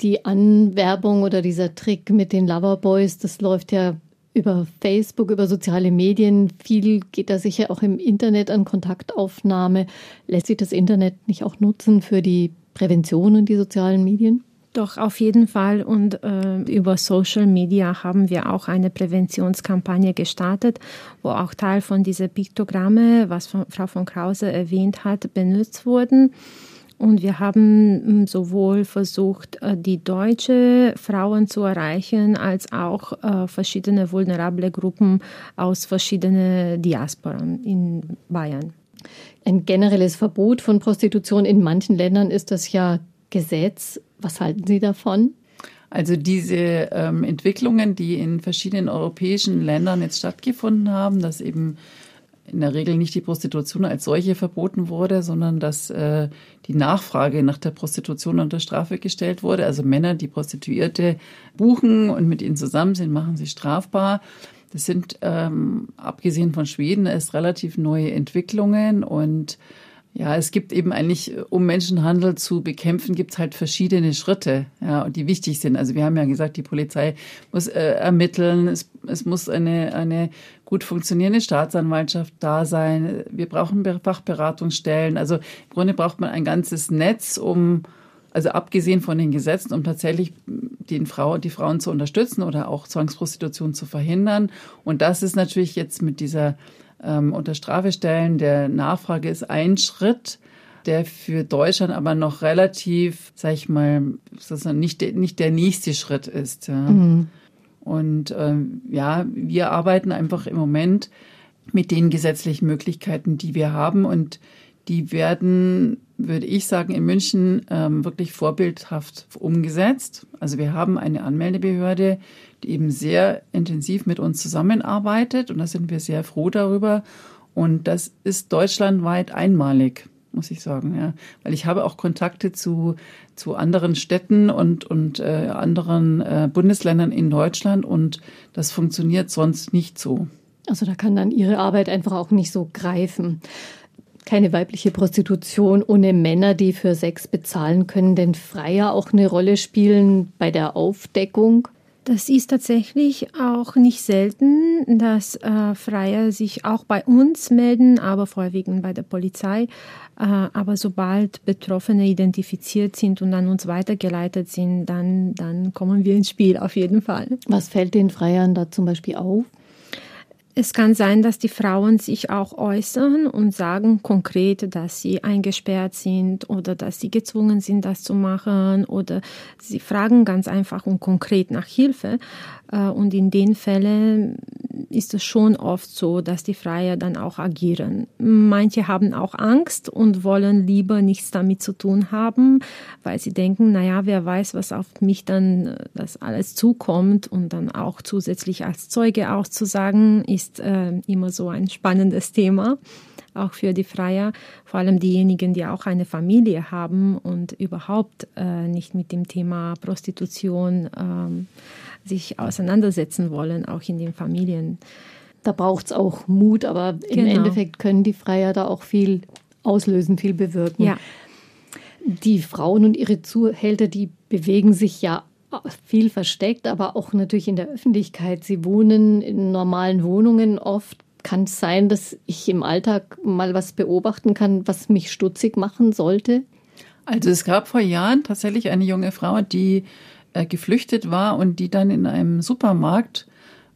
die Anwerbung oder dieser Trick mit den Loverboys, das läuft ja über Facebook, über soziale Medien. Viel geht da sicher auch im Internet an Kontaktaufnahme. Lässt sich das Internet nicht auch nutzen für die Prävention und die sozialen Medien? Doch, auf jeden Fall. Und äh, über Social Media haben wir auch eine Präventionskampagne gestartet, wo auch Teil von dieser Piktogramme, was Frau von Krause erwähnt hat, benutzt wurden. Und wir haben hm, sowohl versucht, äh, die deutsche Frauen zu erreichen, als auch äh, verschiedene vulnerable Gruppen aus verschiedenen Diasporen in Bayern. Ein generelles Verbot von Prostitution in manchen Ländern ist das ja Gesetz. Was halten Sie davon? Also diese ähm, Entwicklungen, die in verschiedenen europäischen Ländern jetzt stattgefunden haben, dass eben in der Regel nicht die Prostitution als solche verboten wurde, sondern dass äh, die Nachfrage nach der Prostitution unter Strafe gestellt wurde. Also Männer, die Prostituierte buchen und mit ihnen zusammen sind, machen sie strafbar. Das sind ähm, abgesehen von Schweden erst relativ neue Entwicklungen und ja, es gibt eben eigentlich, um Menschenhandel zu bekämpfen, gibt es halt verschiedene Schritte, ja, die wichtig sind. Also wir haben ja gesagt, die Polizei muss äh, ermitteln, es, es muss eine, eine gut funktionierende Staatsanwaltschaft da sein. Wir brauchen Fachberatungsstellen. Also im Grunde braucht man ein ganzes Netz, um, also abgesehen von den Gesetzen, um tatsächlich den Frau, die Frauen zu unterstützen oder auch Zwangsprostitution zu verhindern. Und das ist natürlich jetzt mit dieser ähm, unter Strafe stellen der Nachfrage ist ein Schritt, der für Deutschland aber noch relativ, sag ich mal, nicht, der, nicht der nächste Schritt ist. Ja. Mhm. Und ähm, ja, wir arbeiten einfach im Moment mit den gesetzlichen Möglichkeiten, die wir haben und die werden, würde ich sagen, in München ähm, wirklich vorbildhaft umgesetzt. Also wir haben eine Anmeldebehörde, die eben sehr intensiv mit uns zusammenarbeitet und da sind wir sehr froh darüber. Und das ist deutschlandweit einmalig, muss ich sagen, ja. Weil ich habe auch Kontakte zu, zu anderen Städten und, und äh, anderen äh, Bundesländern in Deutschland und das funktioniert sonst nicht so. Also da kann dann Ihre Arbeit einfach auch nicht so greifen keine weibliche Prostitution ohne Männer, die für Sex bezahlen können, denn Freier auch eine Rolle spielen bei der Aufdeckung? Das ist tatsächlich auch nicht selten, dass äh, Freier sich auch bei uns melden, aber vorwiegend bei der Polizei. Äh, aber sobald Betroffene identifiziert sind und an uns weitergeleitet sind, dann, dann kommen wir ins Spiel auf jeden Fall. Was fällt den Freiern da zum Beispiel auf? Es kann sein, dass die Frauen sich auch äußern und sagen konkret, dass sie eingesperrt sind oder dass sie gezwungen sind, das zu machen oder sie fragen ganz einfach und konkret nach Hilfe. Äh, und in den Fällen ist es schon oft so, dass die Freier dann auch agieren. Manche haben auch Angst und wollen lieber nichts damit zu tun haben, weil sie denken, naja, wer weiß, was auf mich dann äh, das alles zukommt und dann auch zusätzlich als Zeuge auszusagen, ist äh, immer so ein spannendes Thema auch für die Freier, vor allem diejenigen, die auch eine Familie haben und überhaupt äh, nicht mit dem Thema Prostitution ähm, sich auseinandersetzen wollen, auch in den Familien. Da braucht es auch Mut, aber im genau. Endeffekt können die Freier da auch viel auslösen, viel bewirken. Ja. Die Frauen und ihre Zuhälter, die bewegen sich ja viel versteckt, aber auch natürlich in der Öffentlichkeit. Sie wohnen in normalen Wohnungen oft. Kann es sein, dass ich im Alltag mal was beobachten kann, was mich stutzig machen sollte? Also es gab vor Jahren tatsächlich eine junge Frau, die äh, geflüchtet war und die dann in einem Supermarkt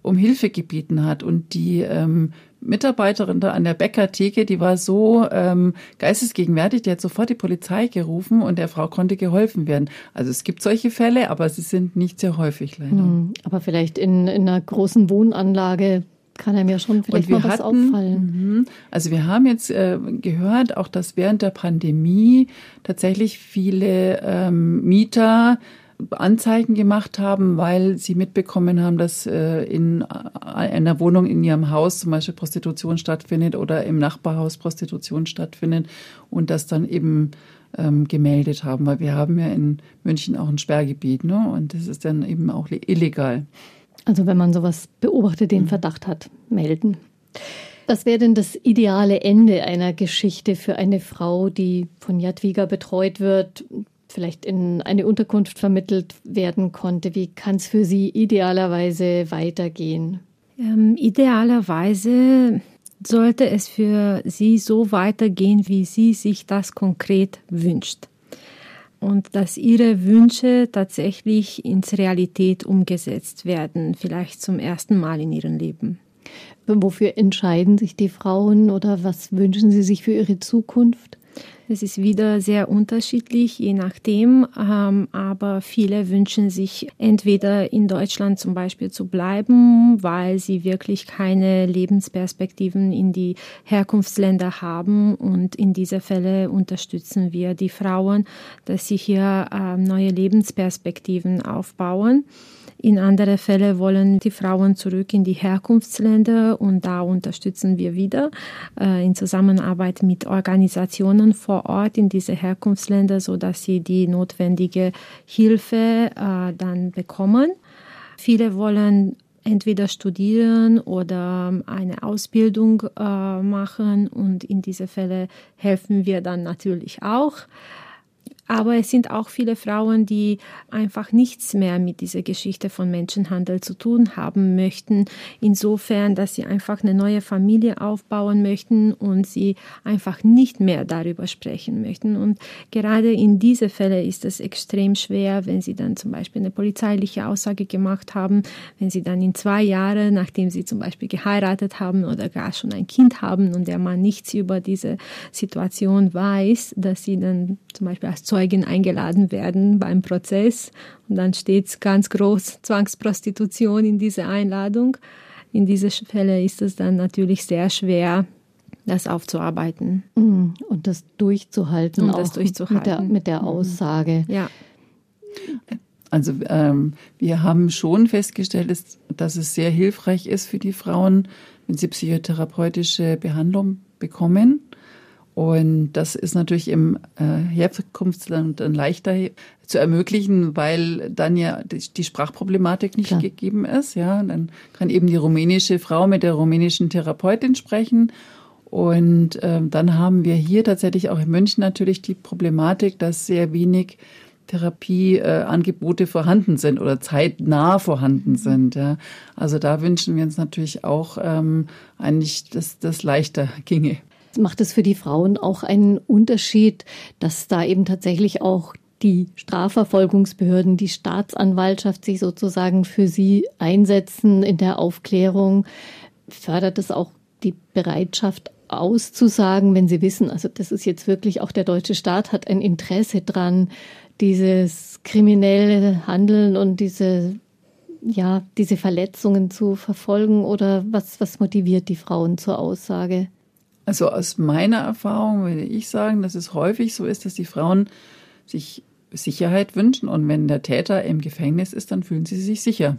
um Hilfe gebeten hat. Und die ähm, Mitarbeiterin da an der Bäckertheke, die war so ähm, geistesgegenwärtig, die hat sofort die Polizei gerufen und der Frau konnte geholfen werden. Also es gibt solche Fälle, aber sie sind nicht sehr häufig leider. Hm, aber vielleicht in, in einer großen Wohnanlage kann einem ja schon vielleicht mal was hatten, auffallen. Mhm. Also wir haben jetzt äh, gehört, auch dass während der Pandemie tatsächlich viele ähm, Mieter Anzeigen gemacht haben, weil sie mitbekommen haben, dass äh, in einer Wohnung in ihrem Haus zum Beispiel Prostitution stattfindet oder im Nachbarhaus Prostitution stattfindet und das dann eben ähm, gemeldet haben, weil wir haben ja in München auch ein Sperrgebiet, ne? Und das ist dann eben auch illegal. Also wenn man sowas beobachtet, den mhm. Verdacht hat, melden. Was wäre denn das ideale Ende einer Geschichte für eine Frau, die von Jadwiga betreut wird, vielleicht in eine Unterkunft vermittelt werden konnte? Wie kann es für sie idealerweise weitergehen? Ähm, idealerweise sollte es für sie so weitergehen, wie sie sich das konkret wünscht. Und dass ihre Wünsche tatsächlich ins Realität umgesetzt werden, vielleicht zum ersten Mal in ihrem Leben. Wofür entscheiden sich die Frauen oder was wünschen sie sich für ihre Zukunft? Es ist wieder sehr unterschiedlich, je nachdem. Ähm, aber viele wünschen sich entweder in Deutschland zum Beispiel zu bleiben, weil sie wirklich keine Lebensperspektiven in die Herkunftsländer haben. Und in diese Fälle unterstützen wir die Frauen, dass sie hier ähm, neue Lebensperspektiven aufbauen. In andere Fälle wollen die Frauen zurück in die Herkunftsländer und da unterstützen wir wieder äh, in Zusammenarbeit mit Organisationen vor Ort in diese Herkunftsländer, so dass sie die notwendige Hilfe äh, dann bekommen. Viele wollen entweder studieren oder eine Ausbildung äh, machen und in diese Fälle helfen wir dann natürlich auch. Aber es sind auch viele Frauen, die einfach nichts mehr mit dieser Geschichte von Menschenhandel zu tun haben möchten. Insofern, dass sie einfach eine neue Familie aufbauen möchten und sie einfach nicht mehr darüber sprechen möchten. Und gerade in diese Fälle ist es extrem schwer, wenn sie dann zum Beispiel eine polizeiliche Aussage gemacht haben, wenn sie dann in zwei Jahren, nachdem sie zum Beispiel geheiratet haben oder gar schon ein Kind haben und der Mann nichts über diese Situation weiß, dass sie dann zum Beispiel als Zeugin eingeladen werden beim Prozess und dann steht ganz groß Zwangsprostitution in dieser Einladung. In diesen Fällen ist es dann natürlich sehr schwer, das aufzuarbeiten. Mhm. Und das durchzuhalten, und das durchzuhalten. Mit, der, mit der mhm. Aussage. Ja. Also ähm, wir haben schon festgestellt, dass, dass es sehr hilfreich ist für die Frauen, wenn sie psychotherapeutische Behandlung bekommen und das ist natürlich im äh, Herkunftsland dann leichter zu ermöglichen, weil dann ja die Sprachproblematik nicht Klar. gegeben ist. Ja, dann kann eben die rumänische Frau mit der rumänischen Therapeutin sprechen. Und ähm, dann haben wir hier tatsächlich auch in München natürlich die Problematik, dass sehr wenig Therapieangebote äh, vorhanden sind oder zeitnah vorhanden sind. Ja. Also da wünschen wir uns natürlich auch ähm, eigentlich, dass das leichter ginge macht es für die Frauen auch einen Unterschied, dass da eben tatsächlich auch die Strafverfolgungsbehörden, die Staatsanwaltschaft sich sozusagen für sie einsetzen in der Aufklärung. Fördert es auch die Bereitschaft auszusagen, wenn sie wissen, also das ist jetzt wirklich auch der deutsche Staat hat ein Interesse dran, dieses kriminelle Handeln und diese ja, diese Verletzungen zu verfolgen oder was, was motiviert die Frauen zur Aussage? Also aus meiner Erfahrung würde ich sagen, dass es häufig so ist, dass die Frauen sich Sicherheit wünschen und wenn der Täter im Gefängnis ist, dann fühlen sie sich sicher.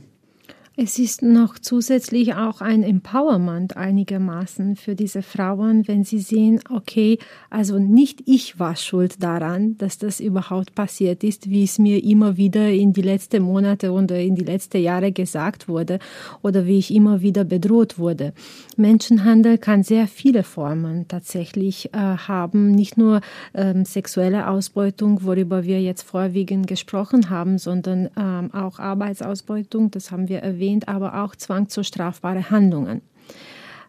Es ist noch zusätzlich auch ein Empowerment einigermaßen für diese Frauen, wenn sie sehen, okay, also nicht ich war schuld daran, dass das überhaupt passiert ist, wie es mir immer wieder in die letzten Monate oder in die letzten Jahre gesagt wurde oder wie ich immer wieder bedroht wurde. Menschenhandel kann sehr viele Formen tatsächlich äh, haben, nicht nur ähm, sexuelle Ausbeutung, worüber wir jetzt vorwiegend gesprochen haben, sondern ähm, auch Arbeitsausbeutung, das haben wir erwähnt erwähnt, aber auch Zwang zu strafbaren Handlungen.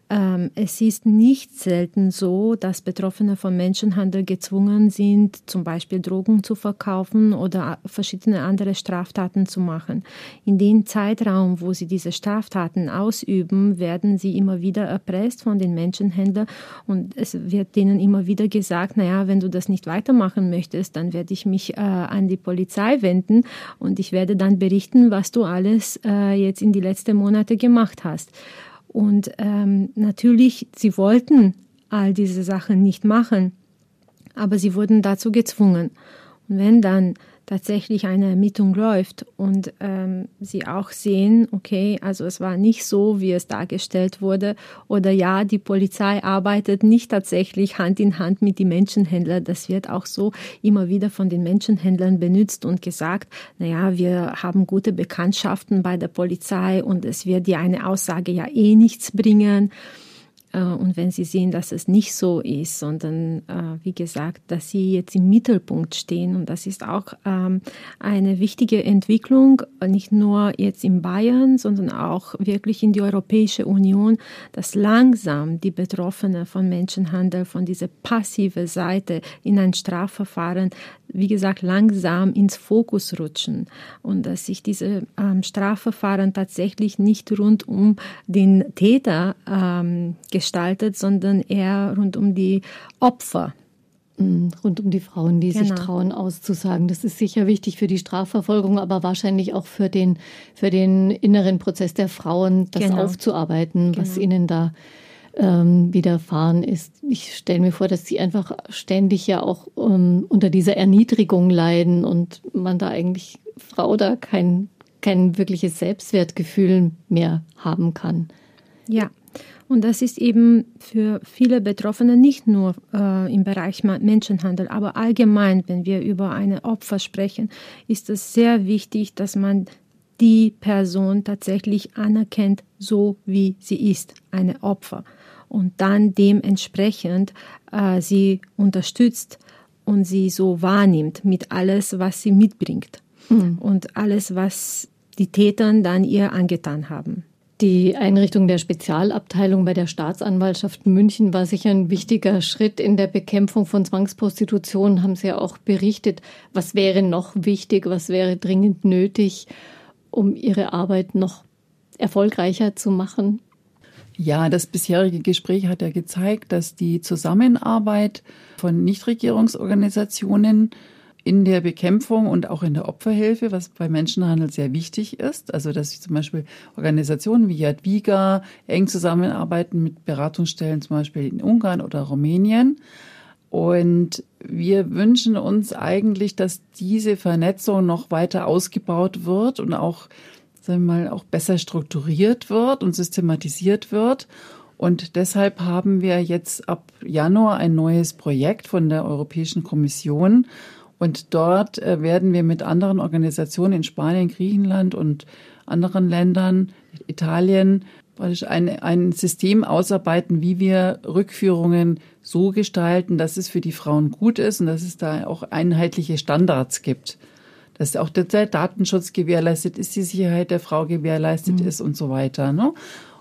Ähm, es ist nicht selten so, dass Betroffene von Menschenhandel gezwungen sind, zum Beispiel Drogen zu verkaufen oder verschiedene andere Straftaten zu machen. In dem Zeitraum, wo sie diese Straftaten ausüben, werden sie immer wieder erpresst von den Menschenhändlern und es wird denen immer wieder gesagt, naja, wenn du das nicht weitermachen möchtest, dann werde ich mich äh, an die Polizei wenden und ich werde dann berichten, was du alles äh, jetzt in die letzten Monate gemacht hast. Und ähm, natürlich, sie wollten all diese Sachen nicht machen, aber sie wurden dazu gezwungen. Und wenn dann tatsächlich eine Ermittlung läuft und ähm, sie auch sehen, okay, also es war nicht so, wie es dargestellt wurde, oder ja, die Polizei arbeitet nicht tatsächlich Hand in Hand mit den Menschenhändlern. Das wird auch so immer wieder von den Menschenhändlern benutzt und gesagt, naja, wir haben gute Bekanntschaften bei der Polizei und es wird dir eine Aussage ja eh nichts bringen. Äh, und wenn Sie sehen, dass es nicht so ist, sondern äh, wie gesagt, dass Sie jetzt im Mittelpunkt stehen und das ist auch ähm, eine wichtige Entwicklung, nicht nur jetzt in Bayern, sondern auch wirklich in die Europäische Union, dass langsam die Betroffenen von Menschenhandel von dieser passive Seite in ein Strafverfahren wie gesagt, langsam ins Fokus rutschen. Und dass sich diese ähm, Strafverfahren tatsächlich nicht rund um den Täter ähm, gestaltet, sondern eher rund um die Opfer. Mm, rund um die Frauen, die genau. sich trauen auszusagen. Das ist sicher wichtig für die Strafverfolgung, aber wahrscheinlich auch für den, für den inneren Prozess der Frauen, das genau. aufzuarbeiten, genau. was ihnen da ähm, widerfahren ist. Ich stelle mir vor, dass sie einfach ständig ja auch ähm, unter dieser Erniedrigung leiden und man da eigentlich Frau da kein, kein wirkliches Selbstwertgefühl mehr haben kann. Ja. Und das ist eben für viele Betroffene nicht nur äh, im Bereich Menschenhandel, aber allgemein, wenn wir über eine Opfer sprechen, ist es sehr wichtig, dass man die Person tatsächlich anerkennt, so wie sie ist, eine Opfer und dann dementsprechend äh, sie unterstützt und sie so wahrnimmt mit alles, was sie mitbringt mhm. und alles, was die Täter dann ihr angetan haben. Die Einrichtung der Spezialabteilung bei der Staatsanwaltschaft München war sicher ein wichtiger Schritt in der Bekämpfung von Zwangsprostitution, haben Sie ja auch berichtet. Was wäre noch wichtig, was wäre dringend nötig, um Ihre Arbeit noch erfolgreicher zu machen? Ja, das bisherige Gespräch hat ja gezeigt, dass die Zusammenarbeit von Nichtregierungsorganisationen in der Bekämpfung und auch in der Opferhilfe, was bei Menschenhandel sehr wichtig ist. Also, dass zum Beispiel Organisationen wie Jadwiga eng zusammenarbeiten mit Beratungsstellen, zum Beispiel in Ungarn oder Rumänien. Und wir wünschen uns eigentlich, dass diese Vernetzung noch weiter ausgebaut wird und auch sagen wir mal, auch besser strukturiert wird und systematisiert wird. Und deshalb haben wir jetzt ab Januar ein neues Projekt von der Europäischen Kommission. Und dort äh, werden wir mit anderen Organisationen in Spanien, Griechenland und anderen Ländern, Italien, ein, ein System ausarbeiten, wie wir Rückführungen so gestalten, dass es für die Frauen gut ist und dass es da auch einheitliche Standards gibt dass auch der Datenschutz gewährleistet ist, die Sicherheit der Frau gewährleistet mhm. ist und so weiter. Ne?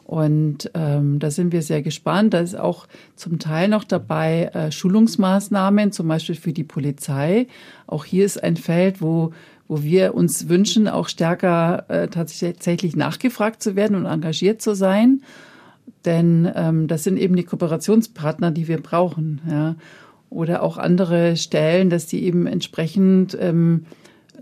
Und ähm, da sind wir sehr gespannt. Da ist auch zum Teil noch dabei äh, Schulungsmaßnahmen, zum Beispiel für die Polizei. Auch hier ist ein Feld, wo wo wir uns wünschen, auch stärker äh, tatsächlich nachgefragt zu werden und engagiert zu sein. Denn ähm, das sind eben die Kooperationspartner, die wir brauchen. Ja. Oder auch andere Stellen, dass die eben entsprechend ähm,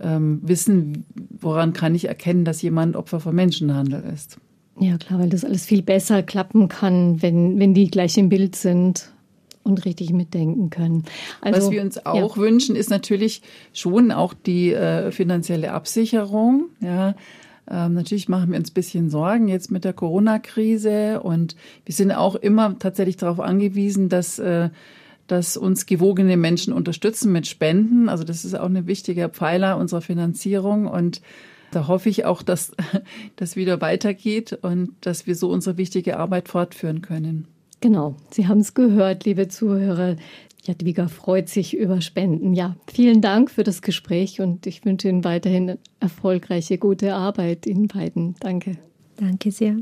ähm, wissen, woran kann ich erkennen, dass jemand Opfer von Menschenhandel ist. Ja, klar, weil das alles viel besser klappen kann, wenn, wenn die gleich im Bild sind und richtig mitdenken können. Also, Was wir uns auch ja. wünschen, ist natürlich schon auch die äh, finanzielle Absicherung. Ja, ähm, natürlich machen wir uns ein bisschen Sorgen jetzt mit der Corona-Krise und wir sind auch immer tatsächlich darauf angewiesen, dass äh, dass uns gewogene Menschen unterstützen mit Spenden. Also das ist auch ein wichtiger Pfeiler unserer Finanzierung und da hoffe ich auch, dass das wieder weitergeht und dass wir so unsere wichtige Arbeit fortführen können. Genau, Sie haben es gehört, liebe Zuhörer. Jadwiga freut sich über Spenden. Ja, vielen Dank für das Gespräch und ich wünsche Ihnen weiterhin erfolgreiche, gute Arbeit Ihnen beiden. Danke. Danke sehr.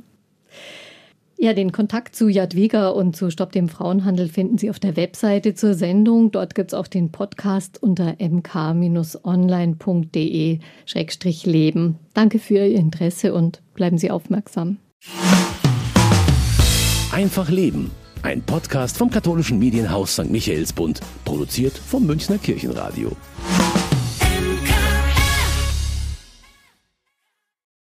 Ja, den Kontakt zu Jadwiga und zu Stopp dem Frauenhandel finden Sie auf der Webseite zur Sendung. Dort gibt es auch den Podcast unter mk-online.de-leben. Danke für Ihr Interesse und bleiben Sie aufmerksam. Einfach Leben. Ein Podcast vom katholischen Medienhaus St. Michaelsbund, produziert vom Münchner Kirchenradio.